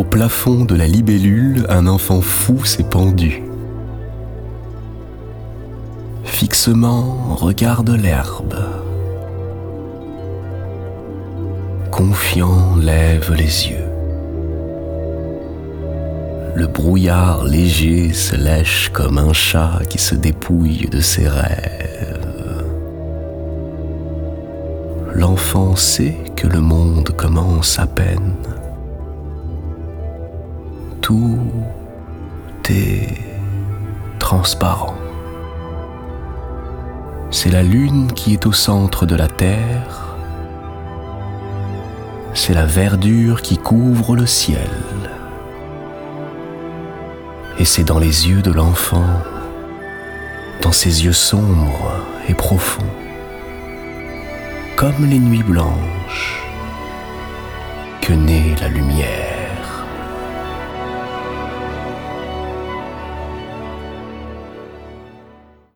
Au plafond de la libellule, un enfant fou s'est pendu. Fixement regarde l'herbe. Confiant lève les yeux. Le brouillard léger se lèche comme un chat qui se dépouille de ses rêves. L'enfant sait que le monde commence à peine. Tout est transparent. C'est la lune qui est au centre de la terre. C'est la verdure qui couvre le ciel et c'est dans les yeux de l'enfant, dans ses yeux sombres et profonds, comme les nuits blanches, que naît la lumière.